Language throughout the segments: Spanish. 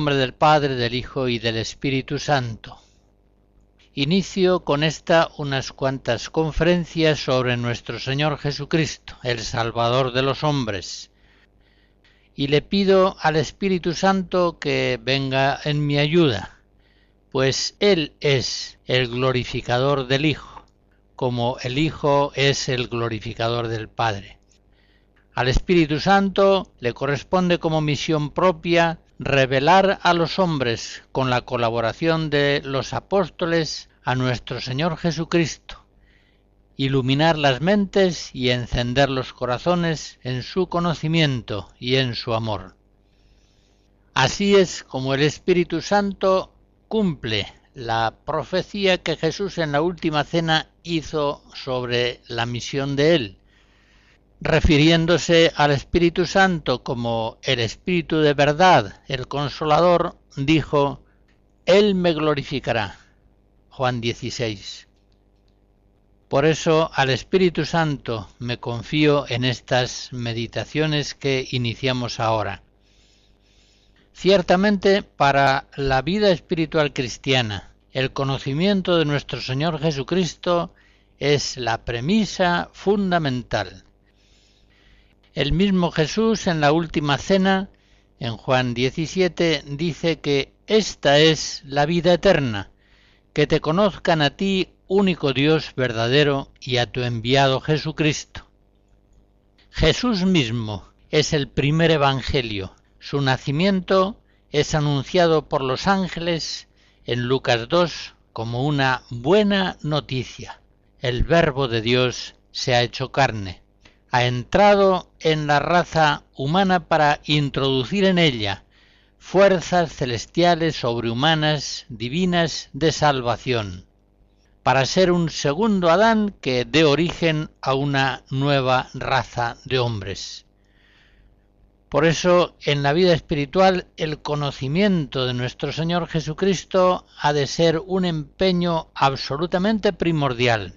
Nombre del Padre, del Hijo y del Espíritu Santo. Inicio con esta unas cuantas conferencias sobre nuestro Señor Jesucristo, el Salvador de los hombres. Y le pido al Espíritu Santo que venga en mi ayuda, pues Él es el glorificador del Hijo, como el Hijo es el glorificador del Padre. Al Espíritu Santo le corresponde como misión propia revelar a los hombres, con la colaboración de los apóstoles, a nuestro Señor Jesucristo, iluminar las mentes y encender los corazones en su conocimiento y en su amor. Así es como el Espíritu Santo cumple la profecía que Jesús en la última cena hizo sobre la misión de él, refiriéndose al Espíritu Santo como el Espíritu de verdad, el consolador, dijo, Él me glorificará. Juan 16. Por eso al Espíritu Santo me confío en estas meditaciones que iniciamos ahora. Ciertamente para la vida espiritual cristiana, el conocimiento de nuestro Señor Jesucristo es la premisa fundamental el mismo Jesús en la última cena, en Juan 17, dice que esta es la vida eterna, que te conozcan a ti, único Dios verdadero, y a tu enviado Jesucristo. Jesús mismo es el primer Evangelio. Su nacimiento es anunciado por los ángeles en Lucas 2 como una buena noticia. El Verbo de Dios se ha hecho carne ha entrado en la raza humana para introducir en ella fuerzas celestiales sobrehumanas, divinas de salvación, para ser un segundo Adán que dé origen a una nueva raza de hombres. Por eso, en la vida espiritual, el conocimiento de nuestro Señor Jesucristo ha de ser un empeño absolutamente primordial.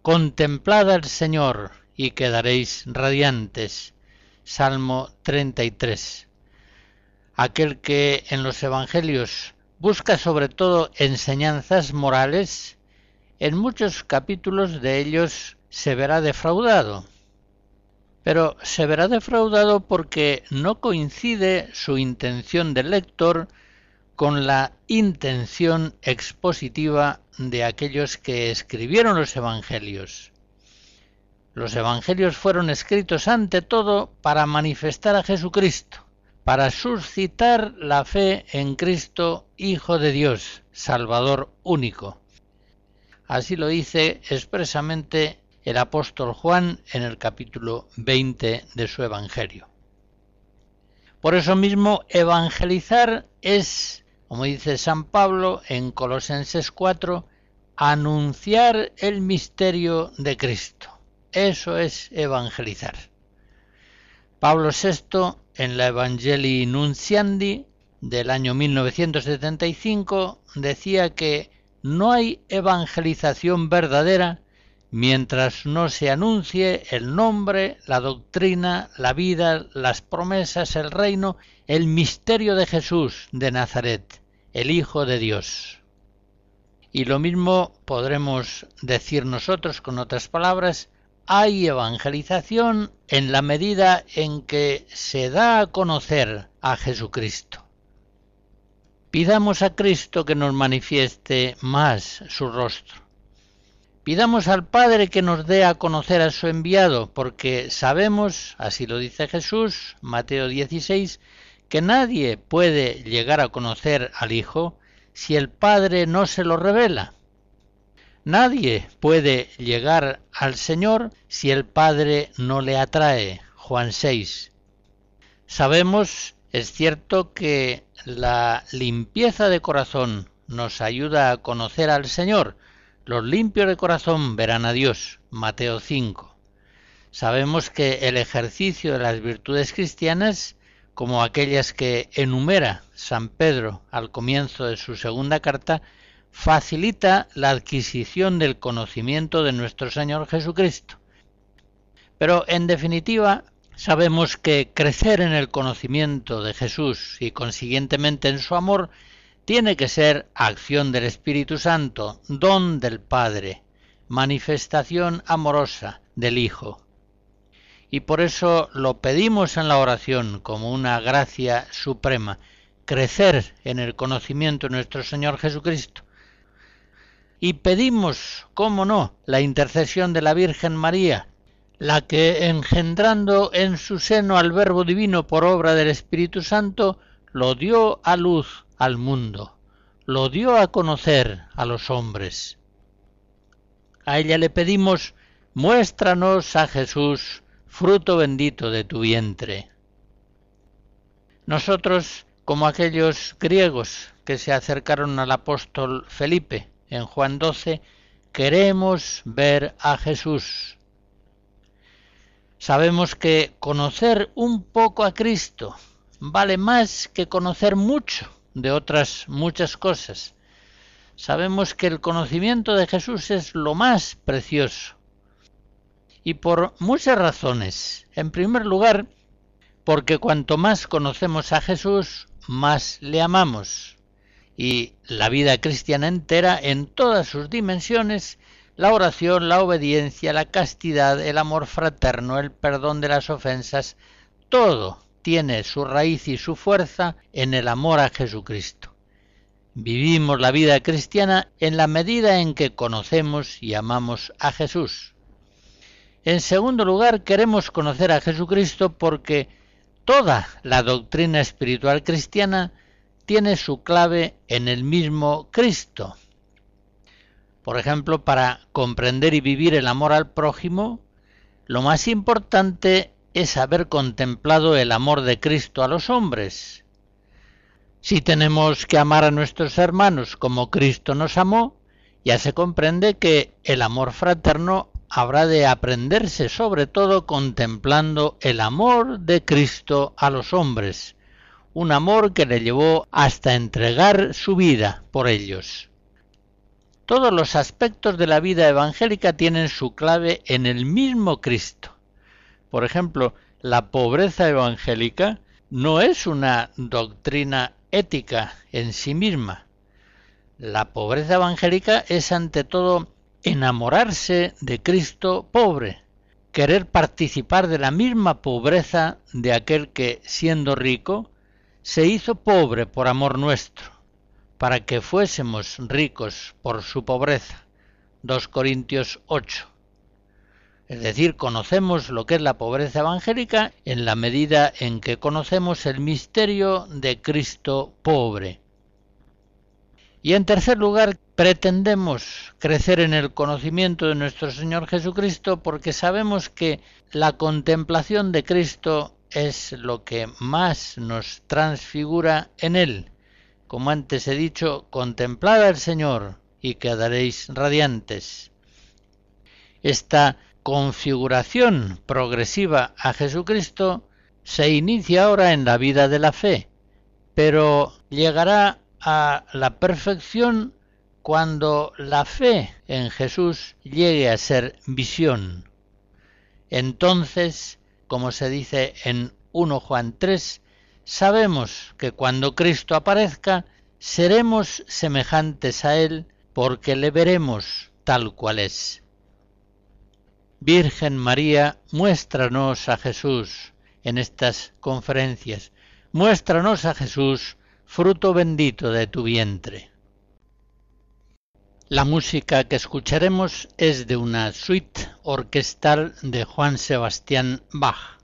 Contemplad al Señor, y quedaréis radiantes. Salmo 33. Aquel que en los Evangelios busca sobre todo enseñanzas morales, en muchos capítulos de ellos se verá defraudado. Pero se verá defraudado porque no coincide su intención del lector con la intención expositiva de aquellos que escribieron los Evangelios. Los evangelios fueron escritos ante todo para manifestar a Jesucristo, para suscitar la fe en Cristo, Hijo de Dios, Salvador único. Así lo dice expresamente el apóstol Juan en el capítulo 20 de su Evangelio. Por eso mismo, evangelizar es, como dice San Pablo en Colosenses 4, anunciar el misterio de Cristo. Eso es evangelizar. Pablo VI, en la Evangelii Nunciandi del año 1975, decía que no hay evangelización verdadera mientras no se anuncie el nombre, la doctrina, la vida, las promesas, el reino, el misterio de Jesús de Nazaret, el Hijo de Dios. Y lo mismo podremos decir nosotros con otras palabras hay evangelización en la medida en que se da a conocer a Jesucristo. Pidamos a Cristo que nos manifieste más su rostro. Pidamos al Padre que nos dé a conocer a su enviado, porque sabemos, así lo dice Jesús, Mateo 16, que nadie puede llegar a conocer al Hijo si el Padre no se lo revela. Nadie puede llegar al Señor si el Padre no le atrae. Juan 6. Sabemos Es cierto que la limpieza de corazón nos ayuda a conocer al Señor. Los limpios de corazón verán a Dios. Mateo 5. Sabemos que el ejercicio de las virtudes cristianas, como aquellas que enumera San Pedro al comienzo de su segunda carta, facilita la adquisición del conocimiento de nuestro Señor Jesucristo. Pero en definitiva, sabemos que crecer en el conocimiento de Jesús y consiguientemente en su amor tiene que ser acción del Espíritu Santo, don del Padre, manifestación amorosa del Hijo. Y por eso lo pedimos en la oración como una gracia suprema, crecer en el conocimiento de nuestro Señor Jesucristo. Y pedimos, cómo no, la intercesión de la Virgen María, la que engendrando en su seno al Verbo Divino por obra del Espíritu Santo, lo dio a luz al mundo, lo dio a conocer a los hombres. A ella le pedimos, muéstranos a Jesús, fruto bendito de tu vientre. Nosotros, como aquellos griegos que se acercaron al apóstol Felipe en Juan 12, queremos ver a Jesús. Sabemos que conocer un poco a Cristo vale más que conocer mucho de otras muchas cosas. Sabemos que el conocimiento de Jesús es lo más precioso. Y por muchas razones. En primer lugar, porque cuanto más conocemos a Jesús, más le amamos. Y la vida cristiana entera, en todas sus dimensiones, la oración, la obediencia, la castidad, el amor fraterno, el perdón de las ofensas, todo tiene su raíz y su fuerza en el amor a Jesucristo. Vivimos la vida cristiana en la medida en que conocemos y amamos a Jesús. En segundo lugar, queremos conocer a Jesucristo porque toda la doctrina espiritual cristiana tiene su clave en el mismo Cristo. Por ejemplo, para comprender y vivir el amor al prójimo, lo más importante es haber contemplado el amor de Cristo a los hombres. Si tenemos que amar a nuestros hermanos como Cristo nos amó, ya se comprende que el amor fraterno habrá de aprenderse sobre todo contemplando el amor de Cristo a los hombres, un amor que le llevó hasta entregar su vida por ellos. Todos los aspectos de la vida evangélica tienen su clave en el mismo Cristo. Por ejemplo, la pobreza evangélica no es una doctrina ética en sí misma. La pobreza evangélica es ante todo enamorarse de Cristo pobre, querer participar de la misma pobreza de aquel que, siendo rico, se hizo pobre por amor nuestro, para que fuésemos ricos por su pobreza. 2 Corintios 8. Es decir, conocemos lo que es la pobreza evangélica en la medida en que conocemos el misterio de Cristo pobre. Y en tercer lugar, pretendemos crecer en el conocimiento de nuestro Señor Jesucristo porque sabemos que la contemplación de Cristo es lo que más nos transfigura en Él. Como antes he dicho, contemplad al Señor y quedaréis radiantes. Esta configuración progresiva a Jesucristo se inicia ahora en la vida de la fe, pero llegará a la perfección cuando la fe en Jesús llegue a ser visión. Entonces, como se dice en 1 Juan 3, sabemos que cuando Cristo aparezca, seremos semejantes a Él porque le veremos tal cual es. Virgen María, muéstranos a Jesús en estas conferencias. Muéstranos a Jesús, fruto bendito de tu vientre. La música que escucharemos es de una suite orquestal de Juan Sebastián Bach.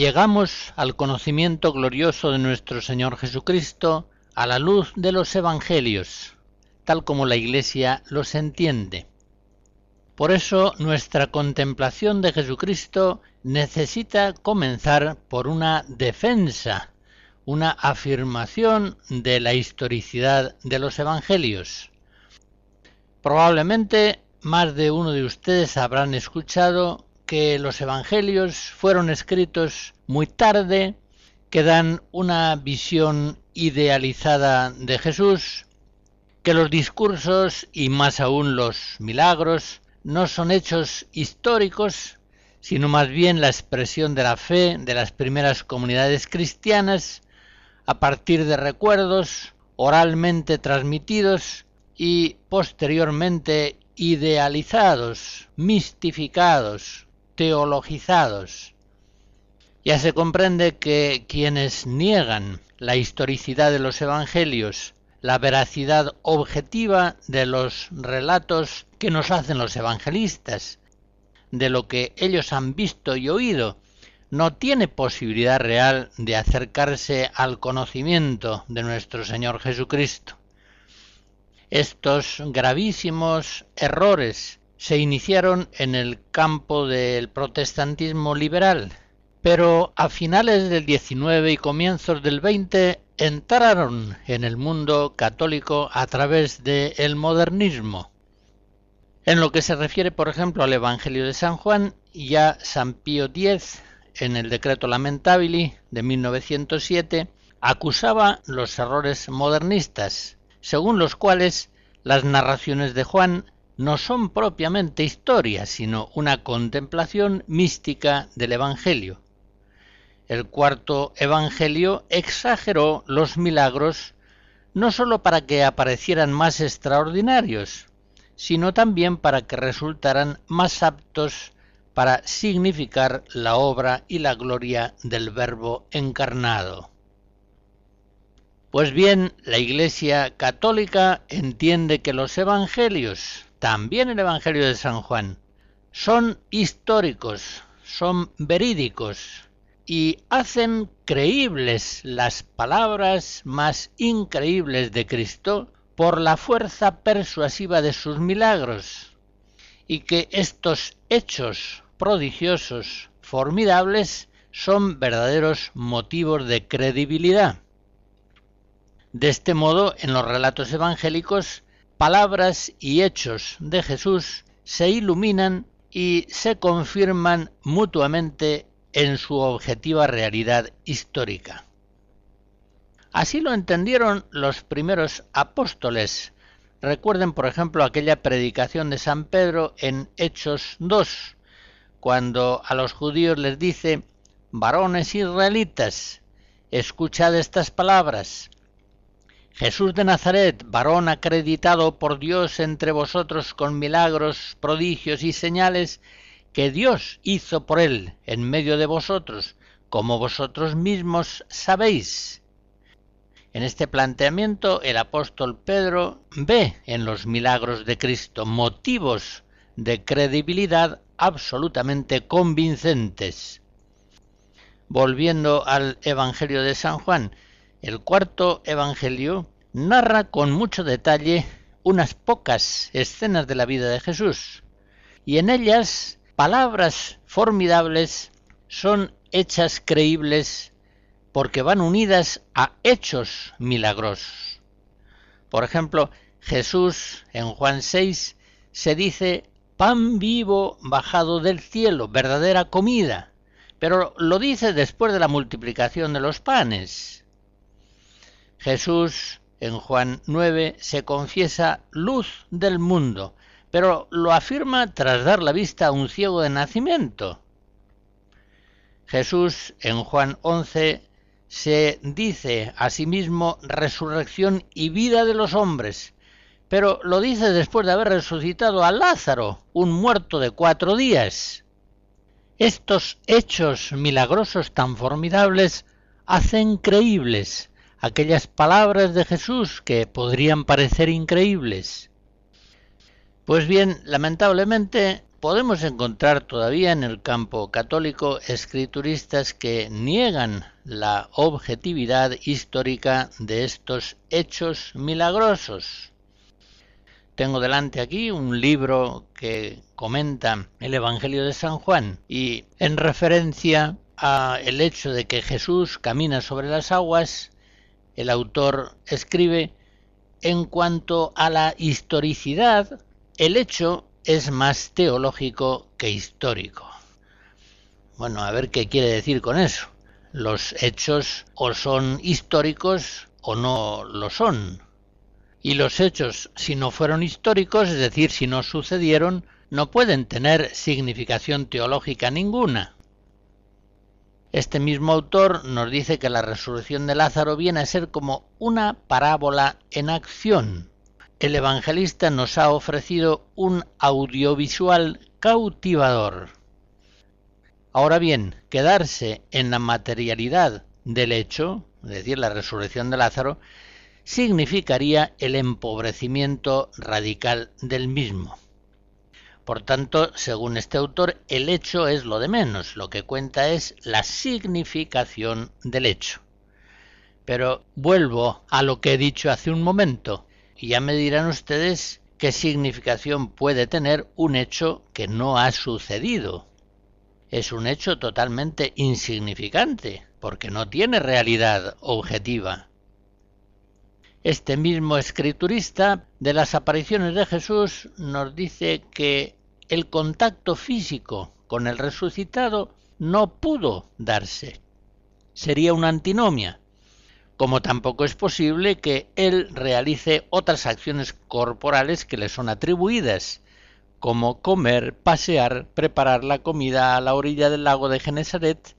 Llegamos al conocimiento glorioso de nuestro Señor Jesucristo a la luz de los Evangelios, tal como la Iglesia los entiende. Por eso nuestra contemplación de Jesucristo necesita comenzar por una defensa, una afirmación de la historicidad de los Evangelios. Probablemente más de uno de ustedes habrán escuchado que los Evangelios fueron escritos muy tarde, que dan una visión idealizada de Jesús, que los discursos y más aún los milagros no son hechos históricos, sino más bien la expresión de la fe de las primeras comunidades cristianas a partir de recuerdos oralmente transmitidos y posteriormente idealizados, mistificados, teologizados. Ya se comprende que quienes niegan la historicidad de los evangelios la veracidad objetiva de los relatos que nos hacen los evangelistas, de lo que ellos han visto y oído, no tiene posibilidad real de acercarse al conocimiento de nuestro Señor Jesucristo. Estos gravísimos errores se iniciaron en el campo del protestantismo liberal, pero a finales del XIX y comienzos del XX entraron en el mundo católico a través del modernismo. En lo que se refiere, por ejemplo, al Evangelio de San Juan, ya San Pío X, en el decreto Lamentabili de 1907, acusaba los errores modernistas, según los cuales las narraciones de Juan no son propiamente historias, sino una contemplación mística del Evangelio. El cuarto Evangelio exageró los milagros no sólo para que aparecieran más extraordinarios, sino también para que resultaran más aptos para significar la obra y la gloria del Verbo encarnado. Pues bien, la Iglesia católica entiende que los Evangelios, también el Evangelio de San Juan, son históricos, son verídicos, y hacen creíbles las palabras más increíbles de Cristo por la fuerza persuasiva de sus milagros, y que estos hechos prodigiosos, formidables, son verdaderos motivos de credibilidad. De este modo, en los relatos evangélicos, palabras y hechos de Jesús se iluminan y se confirman mutuamente en su objetiva realidad histórica. Así lo entendieron los primeros apóstoles. Recuerden, por ejemplo, aquella predicación de San Pedro en Hechos 2, cuando a los judíos les dice, varones israelitas, escuchad estas palabras. Jesús de Nazaret, varón acreditado por Dios entre vosotros con milagros, prodigios y señales, que Dios hizo por él en medio de vosotros, como vosotros mismos sabéis. En este planteamiento el apóstol Pedro ve en los milagros de Cristo motivos de credibilidad absolutamente convincentes. Volviendo al Evangelio de San Juan, el cuarto Evangelio narra con mucho detalle unas pocas escenas de la vida de Jesús, y en ellas palabras formidables son hechas creíbles porque van unidas a hechos milagrosos. Por ejemplo, Jesús en Juan 6 se dice pan vivo bajado del cielo, verdadera comida, pero lo dice después de la multiplicación de los panes. Jesús en Juan 9 se confiesa luz del mundo, pero lo afirma tras dar la vista a un ciego de nacimiento. Jesús en Juan 11 se dice a sí mismo resurrección y vida de los hombres, pero lo dice después de haber resucitado a Lázaro, un muerto de cuatro días. Estos hechos milagrosos tan formidables hacen creíbles aquellas palabras de Jesús que podrían parecer increíbles. Pues bien, lamentablemente, podemos encontrar todavía en el campo católico escrituristas que niegan la objetividad histórica de estos hechos milagrosos. Tengo delante aquí un libro que comenta el Evangelio de San Juan y en referencia a el hecho de que Jesús camina sobre las aguas, el autor escribe en cuanto a la historicidad, el hecho es más teológico que histórico. Bueno, a ver qué quiere decir con eso. Los hechos o son históricos o no lo son. Y los hechos, si no fueron históricos, es decir, si no sucedieron, no pueden tener significación teológica ninguna. Este mismo autor nos dice que la resurrección de Lázaro viene a ser como una parábola en acción, el evangelista nos ha ofrecido un audiovisual cautivador. Ahora bien, quedarse en la materialidad del hecho, es decir, la resurrección de Lázaro, significaría el empobrecimiento radical del mismo. Por tanto, según este autor, el hecho es lo de menos, lo que cuenta es la significación del hecho. Pero vuelvo a lo que he dicho hace un momento. Y ya me dirán ustedes qué significación puede tener un hecho que no ha sucedido. Es un hecho totalmente insignificante, porque no tiene realidad objetiva. Este mismo escriturista de las apariciones de Jesús nos dice que el contacto físico con el resucitado no pudo darse. Sería una antinomia, como tampoco es posible que él realice otras acciones corporales que le son atribuidas, como comer, pasear, preparar la comida a la orilla del lago de Genesaret,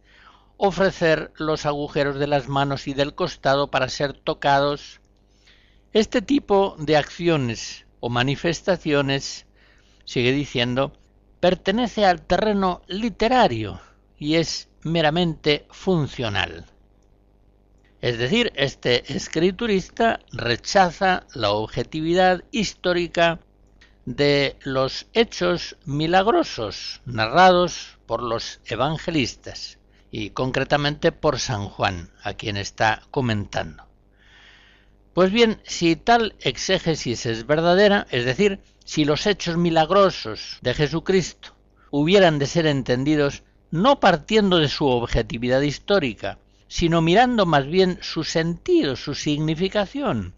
ofrecer los agujeros de las manos y del costado para ser tocados. Este tipo de acciones o manifestaciones, sigue diciendo, pertenece al terreno literario y es meramente funcional. Es decir, este escriturista rechaza la objetividad histórica de los hechos milagrosos narrados por los evangelistas y concretamente por San Juan, a quien está comentando. Pues bien, si tal exégesis es verdadera, es decir, si los hechos milagrosos de Jesucristo hubieran de ser entendidos no partiendo de su objetividad histórica, sino mirando más bien su sentido, su significación.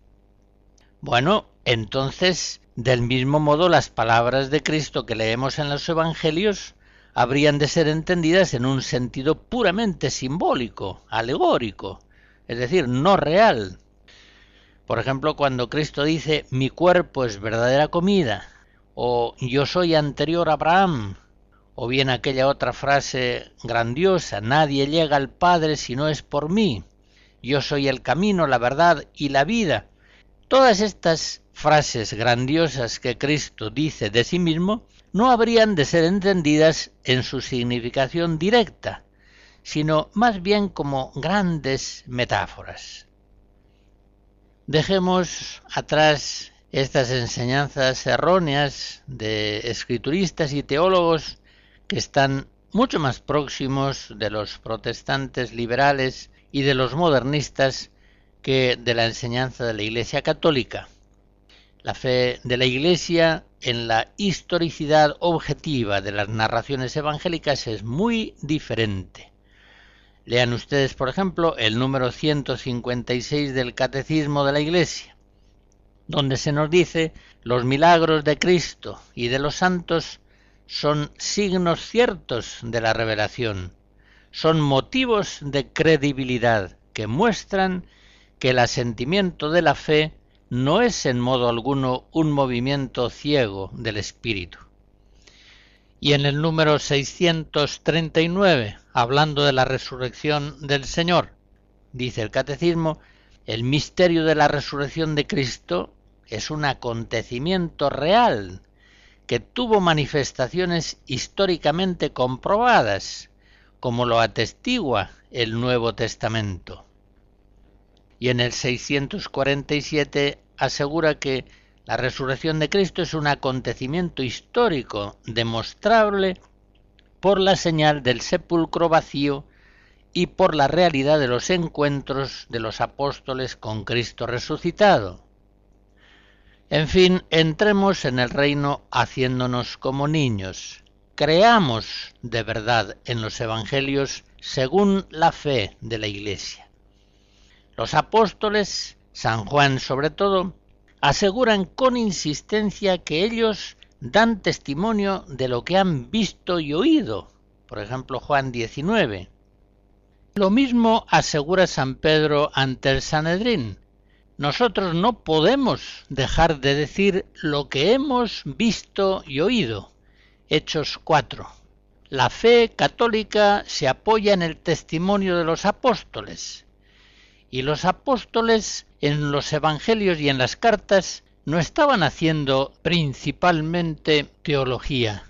Bueno, entonces, del mismo modo, las palabras de Cristo que leemos en los Evangelios habrían de ser entendidas en un sentido puramente simbólico, alegórico, es decir, no real. Por ejemplo, cuando Cristo dice mi cuerpo es verdadera comida, o yo soy anterior a Abraham, o bien aquella otra frase grandiosa, nadie llega al Padre si no es por mí, yo soy el camino, la verdad y la vida. Todas estas frases grandiosas que Cristo dice de sí mismo no habrían de ser entendidas en su significación directa, sino más bien como grandes metáforas. Dejemos atrás estas enseñanzas erróneas de escrituristas y teólogos que están mucho más próximos de los protestantes liberales y de los modernistas que de la enseñanza de la Iglesia católica. La fe de la Iglesia en la historicidad objetiva de las narraciones evangélicas es muy diferente. Lean ustedes, por ejemplo, el número 156 del Catecismo de la Iglesia, donde se nos dice los milagros de Cristo y de los santos son signos ciertos de la revelación, son motivos de credibilidad que muestran que el asentimiento de la fe no es en modo alguno un movimiento ciego del espíritu. Y en el número 639, hablando de la resurrección del Señor, dice el catecismo, el misterio de la resurrección de Cristo es un acontecimiento real que tuvo manifestaciones históricamente comprobadas, como lo atestigua el Nuevo Testamento. Y en el 647 asegura que La resurrección de Cristo es un acontecimiento histórico demostrable por la señal del sepulcro vacío y por la realidad de los encuentros de los apóstoles con Cristo resucitado. En fin, entremos en el reino haciéndonos como niños. Creamos de verdad en los evangelios según la fe de la Iglesia. Los apóstoles, San Juan sobre todo, aseguran con insistencia que ellos dan testimonio de lo que han visto y oído. Por ejemplo, Juan 19. Lo mismo asegura San Pedro ante el Sanedrín. Nosotros no podemos dejar de decir lo que hemos visto y oído. Hechos 4. La fe católica se apoya en el testimonio de los apóstoles. Y los apóstoles en los evangelios y en las cartas no estaban haciendo principalmente teología,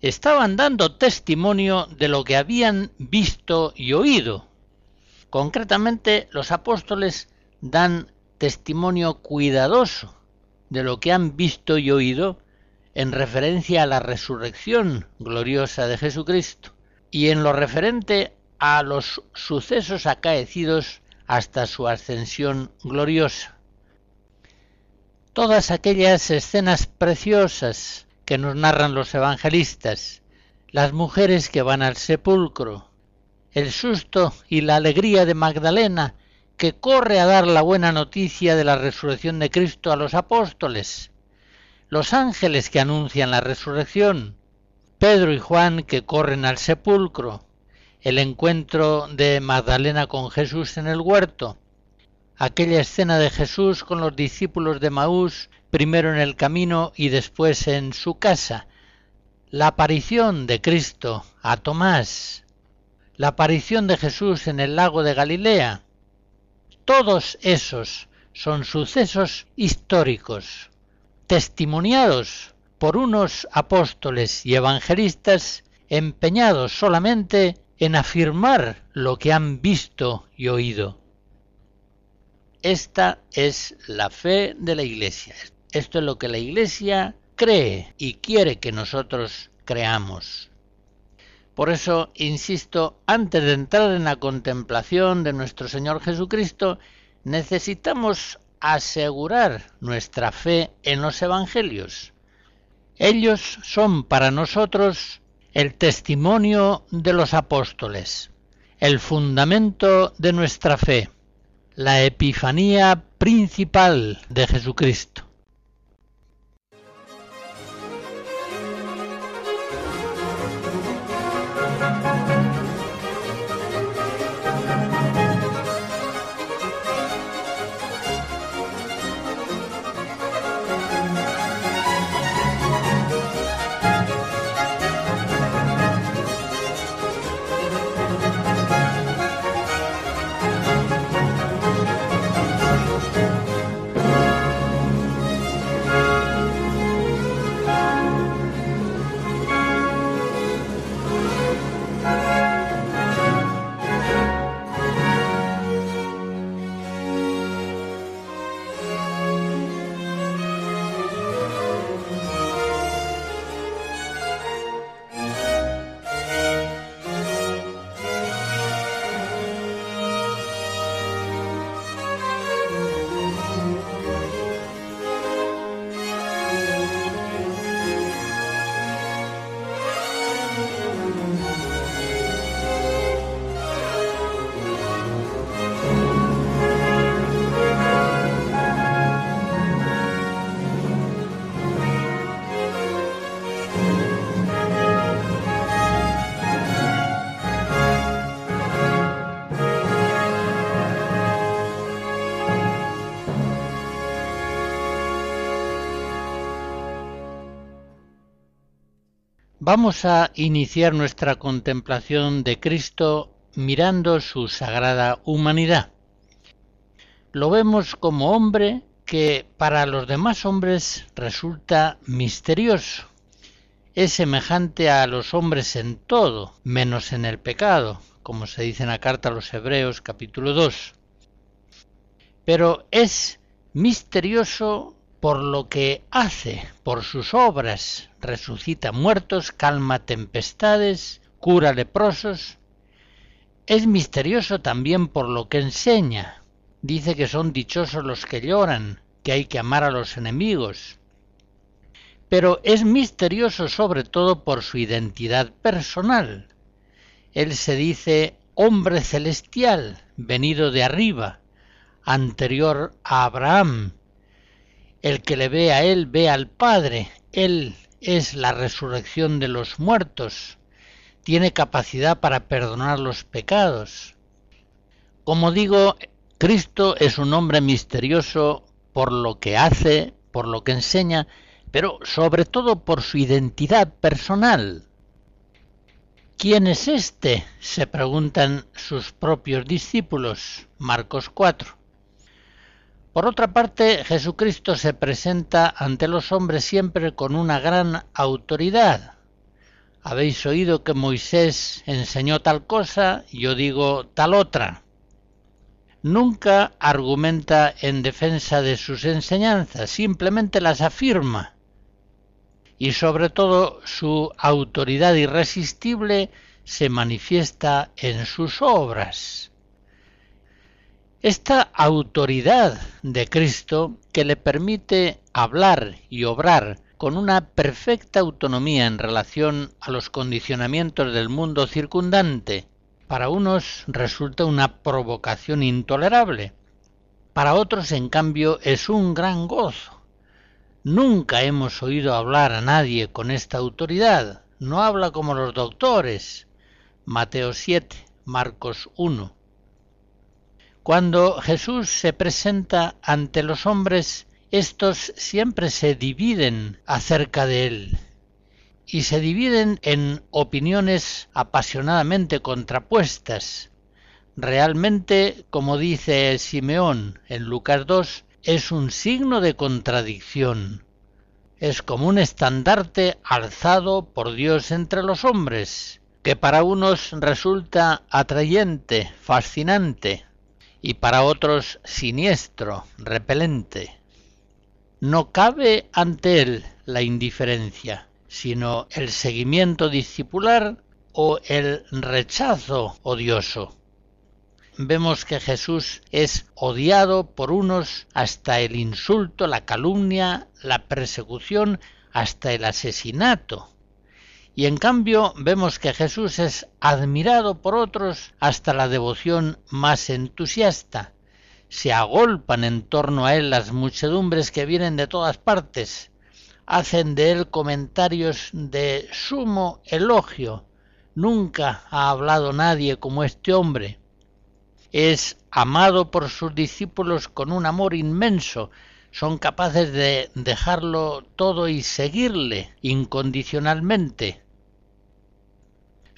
estaban dando testimonio de lo que habían visto y oído. Concretamente, los apóstoles dan testimonio cuidadoso de lo que han visto y oído en referencia a la resurrección gloriosa de Jesucristo y en lo referente a los sucesos acaecidos hasta su ascensión gloriosa. Todas aquellas escenas preciosas que nos narran los evangelistas, las mujeres que van al sepulcro, el susto y la alegría de Magdalena, que corre a dar la buena noticia de la resurrección de Cristo a los apóstoles, los ángeles que anuncian la resurrección, Pedro y Juan que corren al sepulcro, el encuentro de Magdalena con Jesús en el huerto, aquella escena de Jesús con los discípulos de Maús, primero en el camino y después en su casa, la aparición de Cristo a Tomás, la aparición de Jesús en el lago de Galilea, todos esos son sucesos históricos, testimoniados por unos apóstoles y evangelistas empeñados solamente en afirmar lo que han visto y oído. Esta es la fe de la Iglesia. Esto es lo que la Iglesia cree y quiere que nosotros creamos. Por eso, insisto, antes de entrar en la contemplación de nuestro Señor Jesucristo, necesitamos asegurar nuestra fe en los Evangelios. Ellos son para nosotros el testimonio de los apóstoles, el fundamento de nuestra fe la epifanía principal de Jesucristo. Vamos a iniciar nuestra contemplación de Cristo mirando su sagrada humanidad. Lo vemos como hombre que para los demás hombres resulta misterioso. Es semejante a los hombres en todo, menos en el pecado, como se dice en la carta a los Hebreos capítulo 2. Pero es misterioso por lo que hace, por sus obras, resucita muertos, calma tempestades, cura leprosos. Es misterioso también por lo que enseña. Dice que son dichosos los que lloran, que hay que amar a los enemigos. Pero es misterioso sobre todo por su identidad personal. Él se dice hombre celestial, venido de arriba, anterior a Abraham. El que le ve a él ve al Padre. Él es la resurrección de los muertos. Tiene capacidad para perdonar los pecados. Como digo, Cristo es un hombre misterioso por lo que hace, por lo que enseña, pero sobre todo por su identidad personal. ¿Quién es este? se preguntan sus propios discípulos. Marcos 4. Por otra parte, Jesucristo se presenta ante los hombres siempre con una gran autoridad. Habéis oído que Moisés enseñó tal cosa, yo digo tal otra. Nunca argumenta en defensa de sus enseñanzas, simplemente las afirma. Y sobre todo su autoridad irresistible se manifiesta en sus obras. Esta autoridad de Cristo que le permite hablar y obrar con una perfecta autonomía en relación a los condicionamientos del mundo circundante, para unos resulta una provocación intolerable, para otros en cambio es un gran gozo. Nunca hemos oído hablar a nadie con esta autoridad, no habla como los doctores. Mateo 7, Marcos 1. Cuando Jesús se presenta ante los hombres, estos siempre se dividen acerca de él y se dividen en opiniones apasionadamente contrapuestas. Realmente, como dice Simeón en Lucas 2, es un signo de contradicción. Es como un estandarte alzado por Dios entre los hombres, que para unos resulta atrayente, fascinante, y para otros siniestro, repelente. No cabe ante él la indiferencia, sino el seguimiento discipular o el rechazo odioso. Vemos que Jesús es odiado por unos hasta el insulto, la calumnia, la persecución, hasta el asesinato. Y en cambio vemos que Jesús es admirado por otros hasta la devoción más entusiasta. Se agolpan en torno a él las muchedumbres que vienen de todas partes. Hacen de él comentarios de sumo elogio. Nunca ha hablado nadie como este hombre. Es amado por sus discípulos con un amor inmenso, son capaces de dejarlo todo y seguirle incondicionalmente.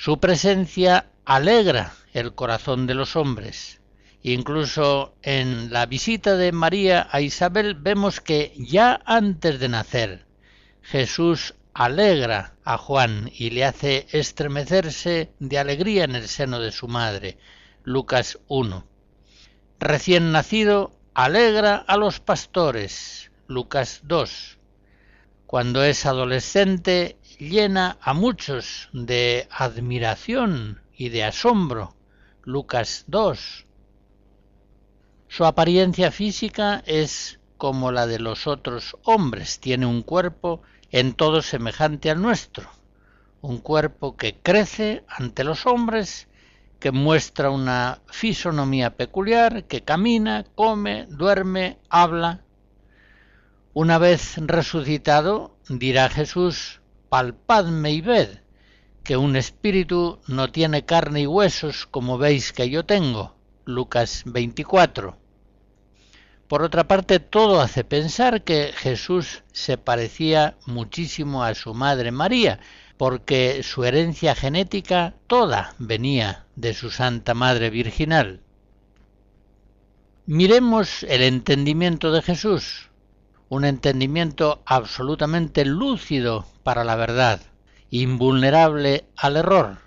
Su presencia alegra el corazón de los hombres. Incluso en la visita de María a Isabel vemos que ya antes de nacer Jesús alegra a Juan y le hace estremecerse de alegría en el seno de su madre. Lucas 1. Recién nacido alegra a los pastores. Lucas 2. Cuando es adolescente llena a muchos de admiración y de asombro. Lucas 2. Su apariencia física es como la de los otros hombres, tiene un cuerpo en todo semejante al nuestro, un cuerpo que crece ante los hombres, que muestra una fisonomía peculiar, que camina, come, duerme, habla. Una vez resucitado, dirá Jesús, palpadme y ved, que un espíritu no tiene carne y huesos como veis que yo tengo. Lucas 24. Por otra parte, todo hace pensar que Jesús se parecía muchísimo a su madre María, porque su herencia genética toda venía de su Santa Madre Virginal. Miremos el entendimiento de Jesús un entendimiento absolutamente lúcido para la verdad, invulnerable al error.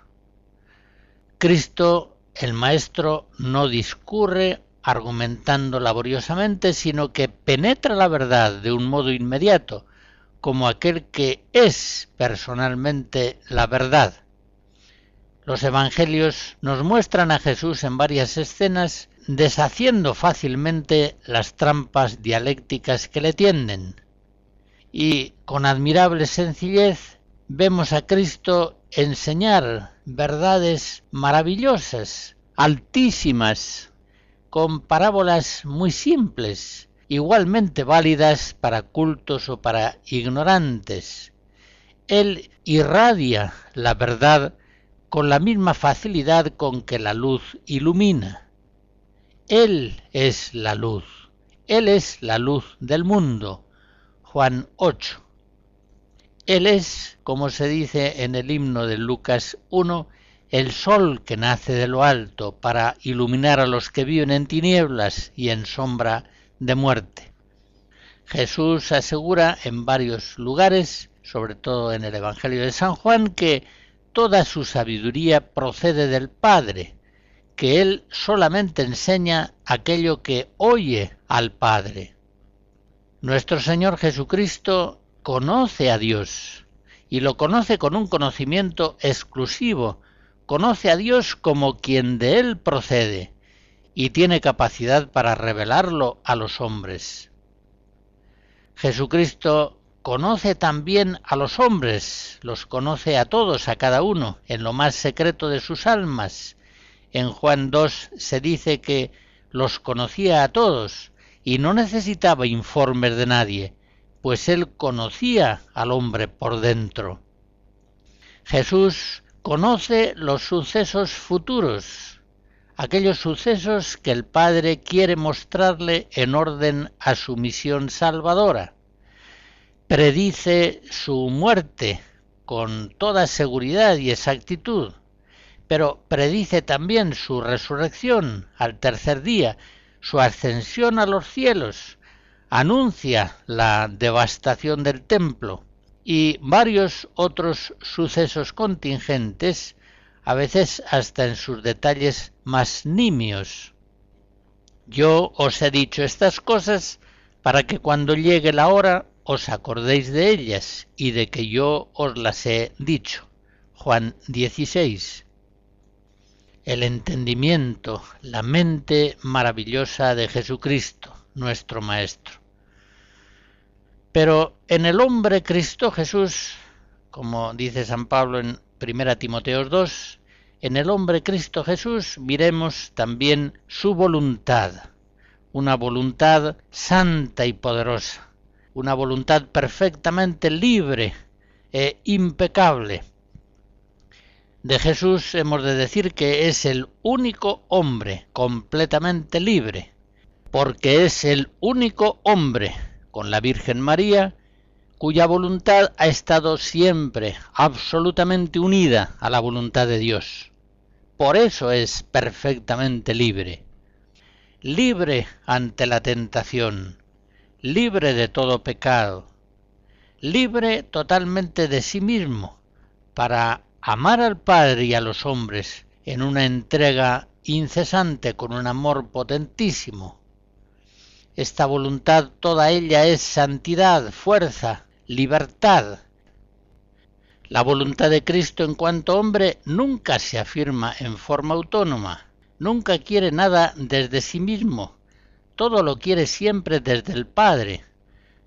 Cristo, el Maestro, no discurre argumentando laboriosamente, sino que penetra la verdad de un modo inmediato, como aquel que es personalmente la verdad. Los evangelios nos muestran a Jesús en varias escenas deshaciendo fácilmente las trampas dialécticas que le tienden. Y con admirable sencillez vemos a Cristo enseñar verdades maravillosas, altísimas, con parábolas muy simples, igualmente válidas para cultos o para ignorantes. Él irradia la verdad con la misma facilidad con que la luz ilumina. Él es la luz, Él es la luz del mundo. Juan 8. Él es, como se dice en el himno de Lucas 1, el sol que nace de lo alto para iluminar a los que viven en tinieblas y en sombra de muerte. Jesús asegura en varios lugares, sobre todo en el Evangelio de San Juan, que toda su sabiduría procede del Padre, que Él solamente enseña aquello que oye al Padre. Nuestro Señor Jesucristo conoce a Dios y lo conoce con un conocimiento exclusivo, conoce a Dios como quien de Él procede y tiene capacidad para revelarlo a los hombres. Jesucristo conoce también a los hombres, los conoce a todos, a cada uno, en lo más secreto de sus almas. En Juan 2 se dice que los conocía a todos y no necesitaba informes de nadie, pues él conocía al hombre por dentro. Jesús conoce los sucesos futuros, aquellos sucesos que el Padre quiere mostrarle en orden a su misión salvadora predice su muerte con toda seguridad y exactitud, pero predice también su resurrección al tercer día, su ascensión a los cielos, anuncia la devastación del templo y varios otros sucesos contingentes, a veces hasta en sus detalles más nimios. Yo os he dicho estas cosas para que cuando llegue la hora os acordéis de ellas y de que yo os las he dicho. Juan 16. El entendimiento, la mente maravillosa de Jesucristo, nuestro Maestro. Pero en el hombre Cristo Jesús, como dice San Pablo en 1 Timoteo 2, en el hombre Cristo Jesús miremos también su voluntad, una voluntad santa y poderosa, una voluntad perfectamente libre e impecable. De Jesús hemos de decir que es el único hombre completamente libre, porque es el único hombre con la Virgen María cuya voluntad ha estado siempre absolutamente unida a la voluntad de Dios. Por eso es perfectamente libre. Libre ante la tentación, libre de todo pecado, libre totalmente de sí mismo, para amar al Padre y a los hombres en una entrega incesante con un amor potentísimo. Esta voluntad toda ella es santidad, fuerza, libertad. La voluntad de Cristo en cuanto hombre nunca se afirma en forma autónoma, nunca quiere nada desde sí mismo, todo lo quiere siempre desde el Padre.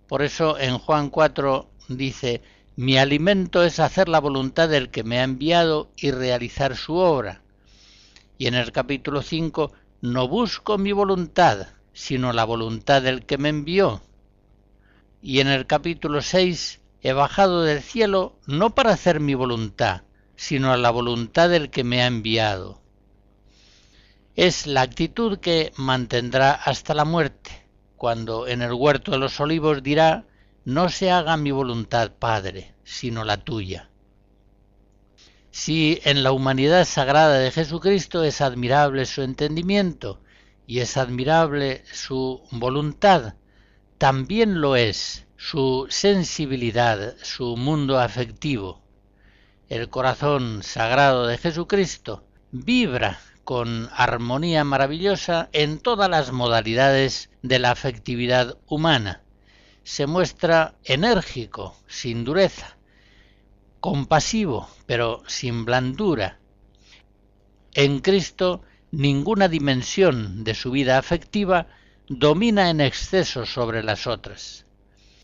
Por eso en Juan 4 dice, mi alimento es hacer la voluntad del que me ha enviado y realizar su obra. Y en el capítulo 5, no busco mi voluntad, sino la voluntad del que me envió. Y en el capítulo 6, he bajado del cielo no para hacer mi voluntad, sino a la voluntad del que me ha enviado es la actitud que mantendrá hasta la muerte, cuando en el huerto de los olivos dirá, no se haga mi voluntad, Padre, sino la tuya. Si en la humanidad sagrada de Jesucristo es admirable su entendimiento y es admirable su voluntad, también lo es su sensibilidad, su mundo afectivo. El corazón sagrado de Jesucristo vibra con armonía maravillosa en todas las modalidades de la afectividad humana. Se muestra enérgico, sin dureza, compasivo, pero sin blandura. En Cristo ninguna dimensión de su vida afectiva domina en exceso sobre las otras.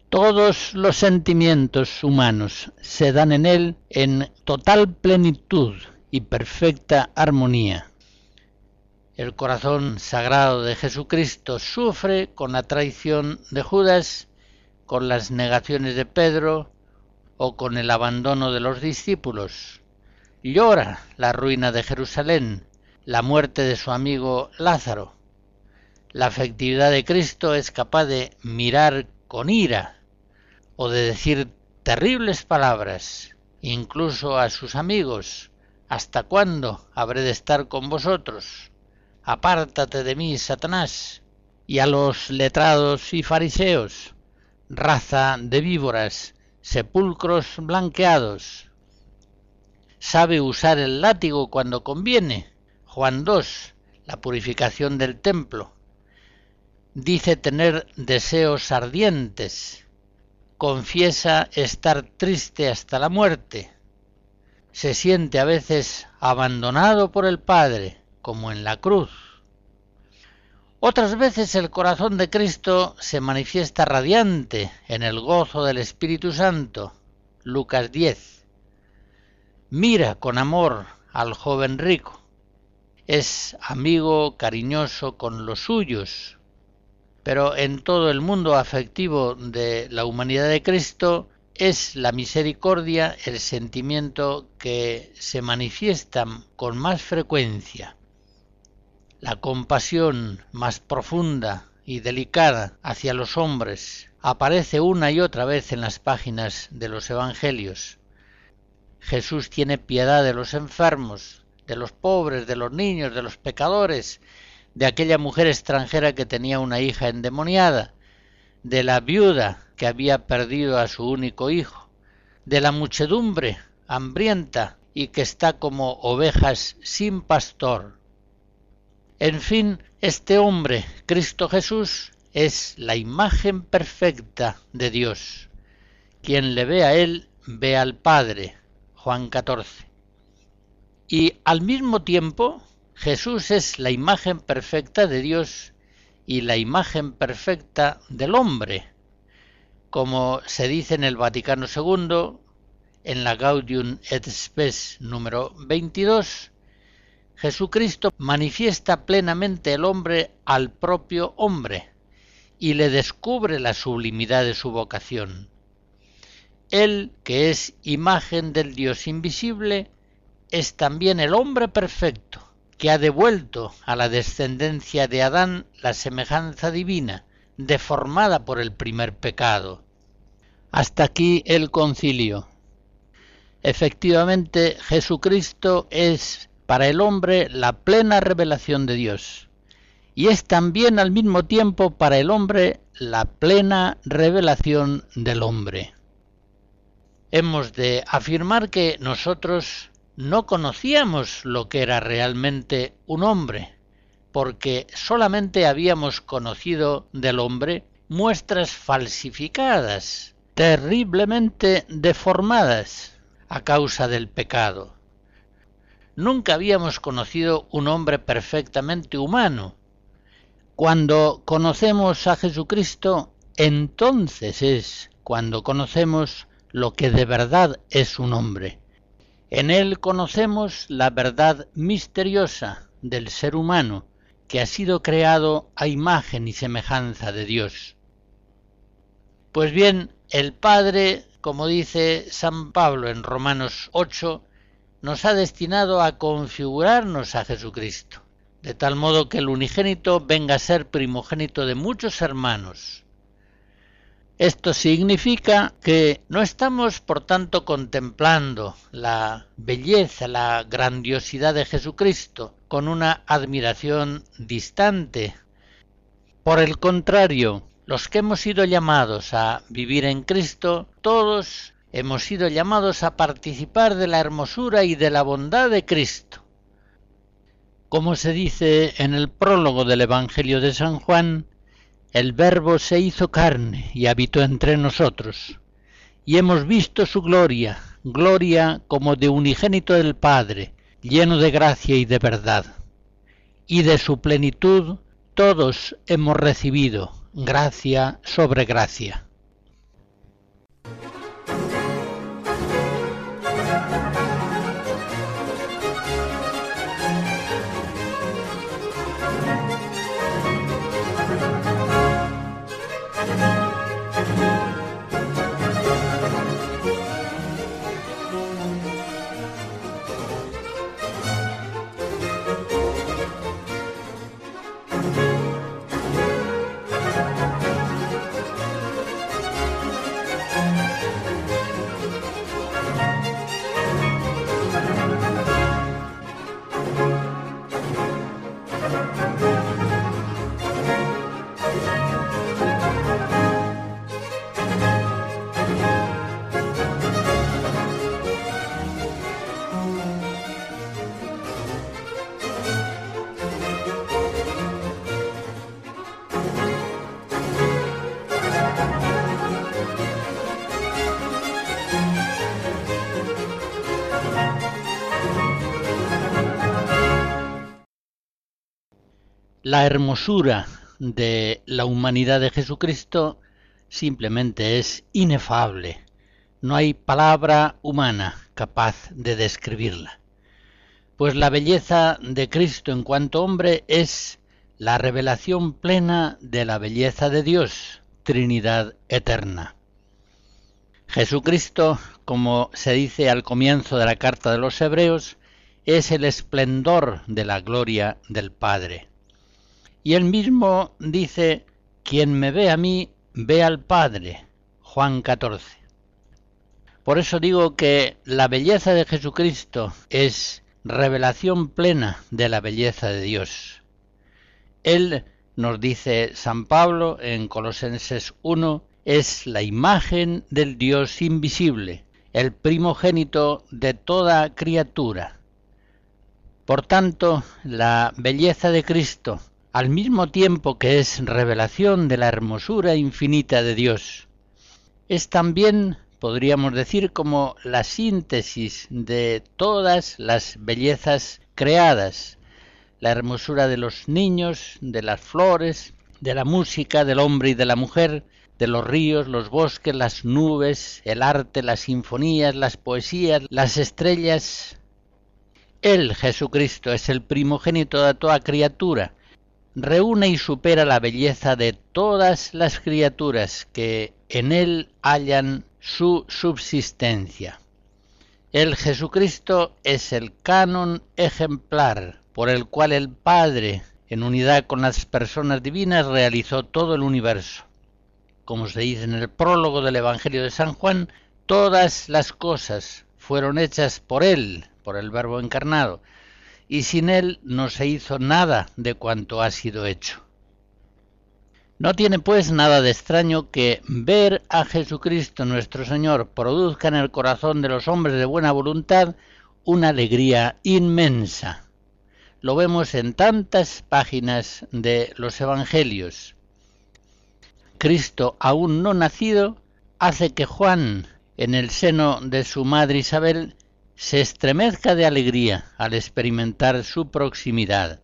Todos los sentimientos humanos se dan en él en total plenitud y perfecta armonía. El corazón sagrado de Jesucristo sufre con la traición de Judas, con las negaciones de Pedro o con el abandono de los discípulos. Llora la ruina de Jerusalén, la muerte de su amigo Lázaro. La afectividad de Cristo es capaz de mirar con ira o de decir terribles palabras, incluso a sus amigos, ¿Hasta cuándo habré de estar con vosotros? Apártate de mí, Satanás. Y a los letrados y fariseos, raza de víboras, sepulcros blanqueados. Sabe usar el látigo cuando conviene. Juan II, la purificación del templo. Dice tener deseos ardientes. Confiesa estar triste hasta la muerte se siente a veces abandonado por el Padre, como en la cruz. Otras veces el corazón de Cristo se manifiesta radiante en el gozo del Espíritu Santo. Lucas 10. Mira con amor al joven rico. Es amigo cariñoso con los suyos. Pero en todo el mundo afectivo de la humanidad de Cristo es la misericordia el sentimiento que se manifiesta con más frecuencia. La compasión más profunda y delicada hacia los hombres aparece una y otra vez en las páginas de los Evangelios. Jesús tiene piedad de los enfermos, de los pobres, de los niños, de los pecadores, de aquella mujer extranjera que tenía una hija endemoniada, de la viuda que había perdido a su único hijo, de la muchedumbre hambrienta y que está como ovejas sin pastor. En fin, este hombre, Cristo Jesús, es la imagen perfecta de Dios. Quien le ve a él, ve al Padre. Juan 14. Y al mismo tiempo, Jesús es la imagen perfecta de Dios y la imagen perfecta del hombre, como se dice en el Vaticano II, en la Gaudium et Spes número 22, Jesucristo manifiesta plenamente el hombre al propio hombre y le descubre la sublimidad de su vocación. Él, que es imagen del Dios invisible, es también el hombre perfecto, que ha devuelto a la descendencia de Adán la semejanza divina, deformada por el primer pecado. Hasta aquí el concilio. Efectivamente, Jesucristo es para el hombre la plena revelación de Dios y es también al mismo tiempo para el hombre la plena revelación del hombre. Hemos de afirmar que nosotros no conocíamos lo que era realmente un hombre, porque solamente habíamos conocido del hombre muestras falsificadas, terriblemente deformadas a causa del pecado. Nunca habíamos conocido un hombre perfectamente humano. Cuando conocemos a Jesucristo, entonces es cuando conocemos lo que de verdad es un hombre en él conocemos la verdad misteriosa del ser humano que ha sido creado a imagen y semejanza de Dios. Pues bien, el Padre, como dice San Pablo en Romanos 8, nos ha destinado a configurarnos a Jesucristo, de tal modo que el unigénito venga a ser primogénito de muchos hermanos, esto significa que no estamos, por tanto, contemplando la belleza, la grandiosidad de Jesucristo con una admiración distante. Por el contrario, los que hemos sido llamados a vivir en Cristo, todos hemos sido llamados a participar de la hermosura y de la bondad de Cristo. Como se dice en el prólogo del Evangelio de San Juan, el Verbo se hizo carne y habitó entre nosotros, y hemos visto su gloria, gloria como de unigénito del Padre, lleno de gracia y de verdad. Y de su plenitud todos hemos recibido gracia sobre gracia. La hermosura de la humanidad de Jesucristo simplemente es inefable. No hay palabra humana capaz de describirla. Pues la belleza de Cristo en cuanto hombre es la revelación plena de la belleza de Dios, Trinidad eterna. Jesucristo, como se dice al comienzo de la carta de los Hebreos, es el esplendor de la gloria del Padre. Y él mismo dice, quien me ve a mí, ve al Padre. Juan 14. Por eso digo que la belleza de Jesucristo es revelación plena de la belleza de Dios. Él, nos dice San Pablo en Colosenses 1, es la imagen del Dios invisible, el primogénito de toda criatura. Por tanto, la belleza de Cristo al mismo tiempo que es revelación de la hermosura infinita de Dios. Es también, podríamos decir, como la síntesis de todas las bellezas creadas, la hermosura de los niños, de las flores, de la música, del hombre y de la mujer, de los ríos, los bosques, las nubes, el arte, las sinfonías, las poesías, las estrellas. Él, Jesucristo, es el primogénito de toda criatura, reúne y supera la belleza de todas las criaturas que en él hallan su subsistencia. El Jesucristo es el canon ejemplar por el cual el Padre, en unidad con las personas divinas, realizó todo el universo. Como se dice en el prólogo del Evangelio de San Juan, todas las cosas fueron hechas por Él, por el Verbo encarnado, y sin él no se hizo nada de cuanto ha sido hecho. No tiene pues nada de extraño que ver a Jesucristo nuestro Señor produzca en el corazón de los hombres de buena voluntad una alegría inmensa. Lo vemos en tantas páginas de los Evangelios. Cristo aún no nacido hace que Juan, en el seno de su madre Isabel, se estremezca de alegría al experimentar su proximidad.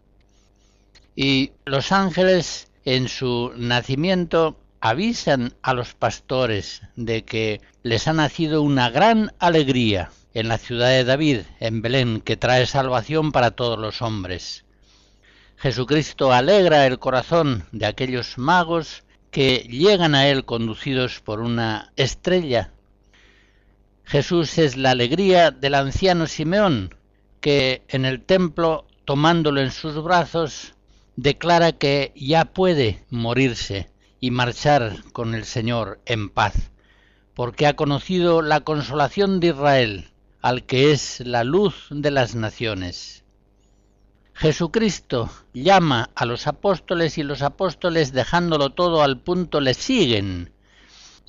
Y los ángeles en su nacimiento avisan a los pastores de que les ha nacido una gran alegría en la ciudad de David, en Belén, que trae salvación para todos los hombres. Jesucristo alegra el corazón de aquellos magos que llegan a él conducidos por una estrella Jesús es la alegría del anciano Simeón, que en el templo, tomándolo en sus brazos, declara que ya puede morirse y marchar con el Señor en paz, porque ha conocido la consolación de Israel, al que es la luz de las naciones. Jesucristo llama a los apóstoles y los apóstoles dejándolo todo al punto le siguen,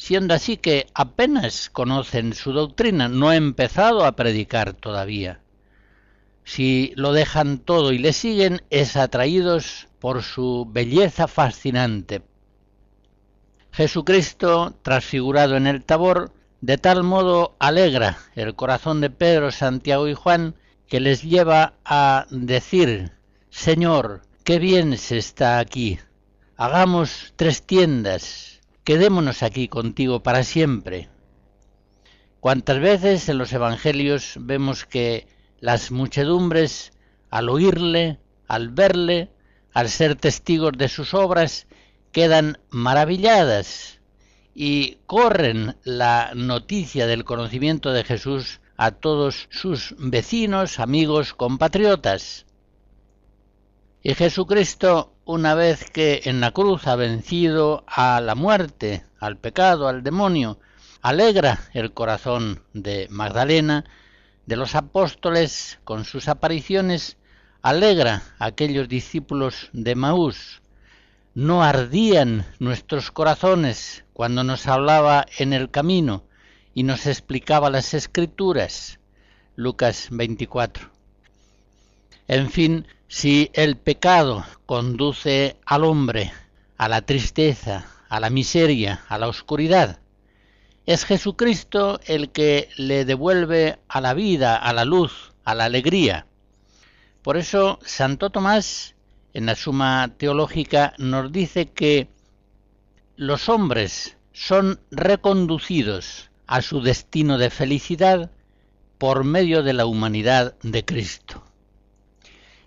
siendo así que apenas conocen su doctrina, no ha empezado a predicar todavía. si lo dejan todo y le siguen, es atraídos por su belleza fascinante. Jesucristo, transfigurado en el tabor, de tal modo alegra el corazón de Pedro, Santiago y Juan, que les lleva a decir, Señor, qué bien se está aquí. Hagamos tres tiendas, quedémonos aquí contigo para siempre. Cuántas veces en los Evangelios vemos que las muchedumbres, al oírle, al verle, al ser testigos de sus obras, quedan maravilladas y corren la noticia del conocimiento de Jesús a todos sus vecinos, amigos, compatriotas. Y Jesucristo, una vez que en la cruz ha vencido a la muerte, al pecado, al demonio, alegra el corazón de Magdalena, de los apóstoles con sus apariciones, alegra a aquellos discípulos de Maús. No ardían nuestros corazones cuando nos hablaba en el camino y nos explicaba las escrituras. Lucas 24. En fin, si el pecado conduce al hombre a la tristeza, a la miseria, a la oscuridad, es Jesucristo el que le devuelve a la vida, a la luz, a la alegría. Por eso Santo Tomás en la Suma Teológica nos dice que los hombres son reconducidos a su destino de felicidad por medio de la humanidad de Cristo.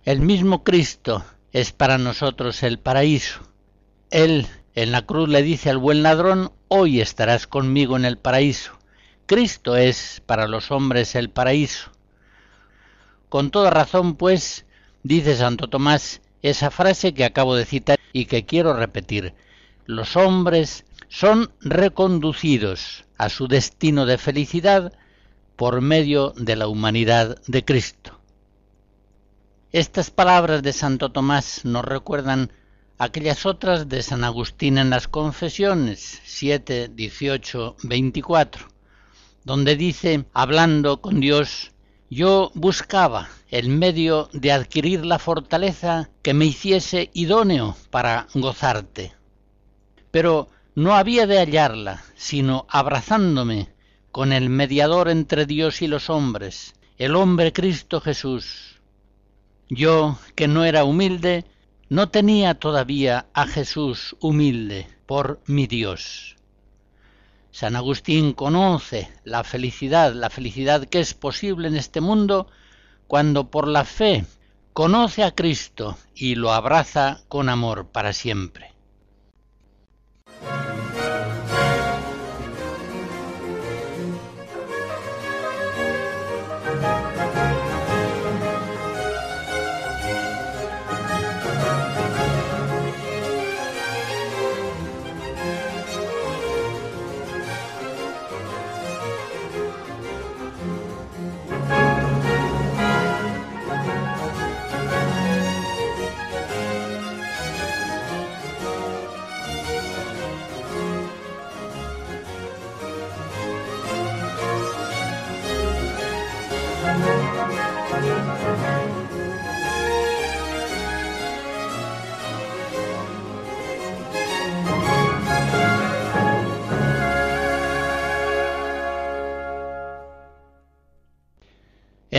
El mismo Cristo es para nosotros el paraíso. Él en la cruz le dice al buen ladrón, hoy estarás conmigo en el paraíso. Cristo es para los hombres el paraíso. Con toda razón, pues, dice Santo Tomás esa frase que acabo de citar y que quiero repetir. Los hombres son reconducidos a su destino de felicidad por medio de la humanidad de Cristo. Estas palabras de Santo Tomás nos recuerdan aquellas otras de San Agustín en las Confesiones 7, 18, 24, donde dice, hablando con Dios, yo buscaba el medio de adquirir la fortaleza que me hiciese idóneo para gozarte. Pero no había de hallarla, sino abrazándome con el mediador entre Dios y los hombres, el hombre Cristo Jesús, yo, que no era humilde, no tenía todavía a Jesús humilde por mi Dios. San Agustín conoce la felicidad, la felicidad que es posible en este mundo cuando por la fe conoce a Cristo y lo abraza con amor para siempre.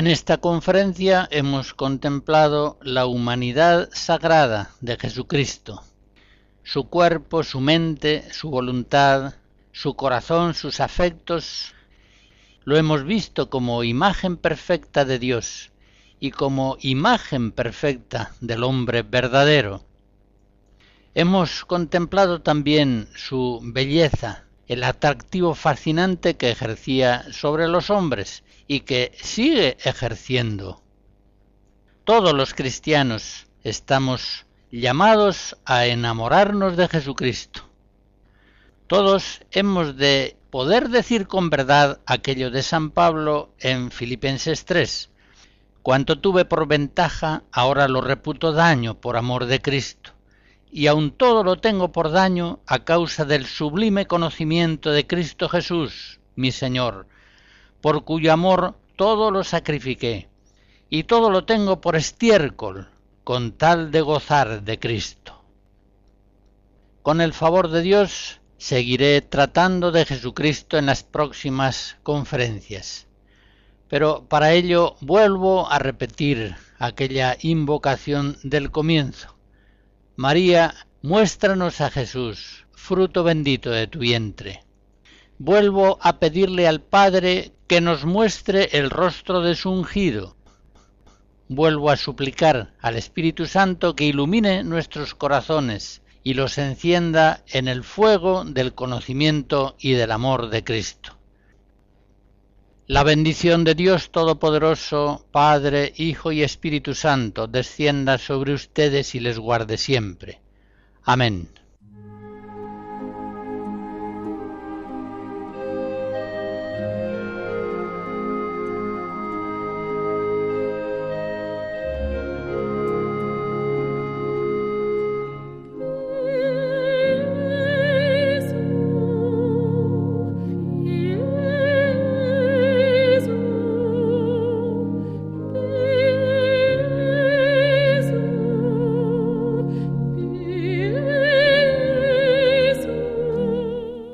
En esta conferencia hemos contemplado la humanidad sagrada de Jesucristo, su cuerpo, su mente, su voluntad, su corazón, sus afectos. Lo hemos visto como imagen perfecta de Dios y como imagen perfecta del hombre verdadero. Hemos contemplado también su belleza, el atractivo fascinante que ejercía sobre los hombres y que sigue ejerciendo. Todos los cristianos estamos llamados a enamorarnos de Jesucristo. Todos hemos de poder decir con verdad aquello de San Pablo en Filipenses 3. Cuanto tuve por ventaja, ahora lo reputo daño por amor de Cristo, y aun todo lo tengo por daño a causa del sublime conocimiento de Cristo Jesús, mi Señor, por cuyo amor todo lo sacrifiqué, y todo lo tengo por estiércol, con tal de gozar de Cristo. Con el favor de Dios seguiré tratando de Jesucristo en las próximas conferencias. Pero para ello vuelvo a repetir aquella invocación del comienzo. María, muéstranos a Jesús, fruto bendito de tu vientre. Vuelvo a pedirle al Padre que nos muestre el rostro de su ungido. Vuelvo a suplicar al Espíritu Santo que ilumine nuestros corazones y los encienda en el fuego del conocimiento y del amor de Cristo. La bendición de Dios Todopoderoso, Padre, Hijo y Espíritu Santo, descienda sobre ustedes y les guarde siempre. Amén.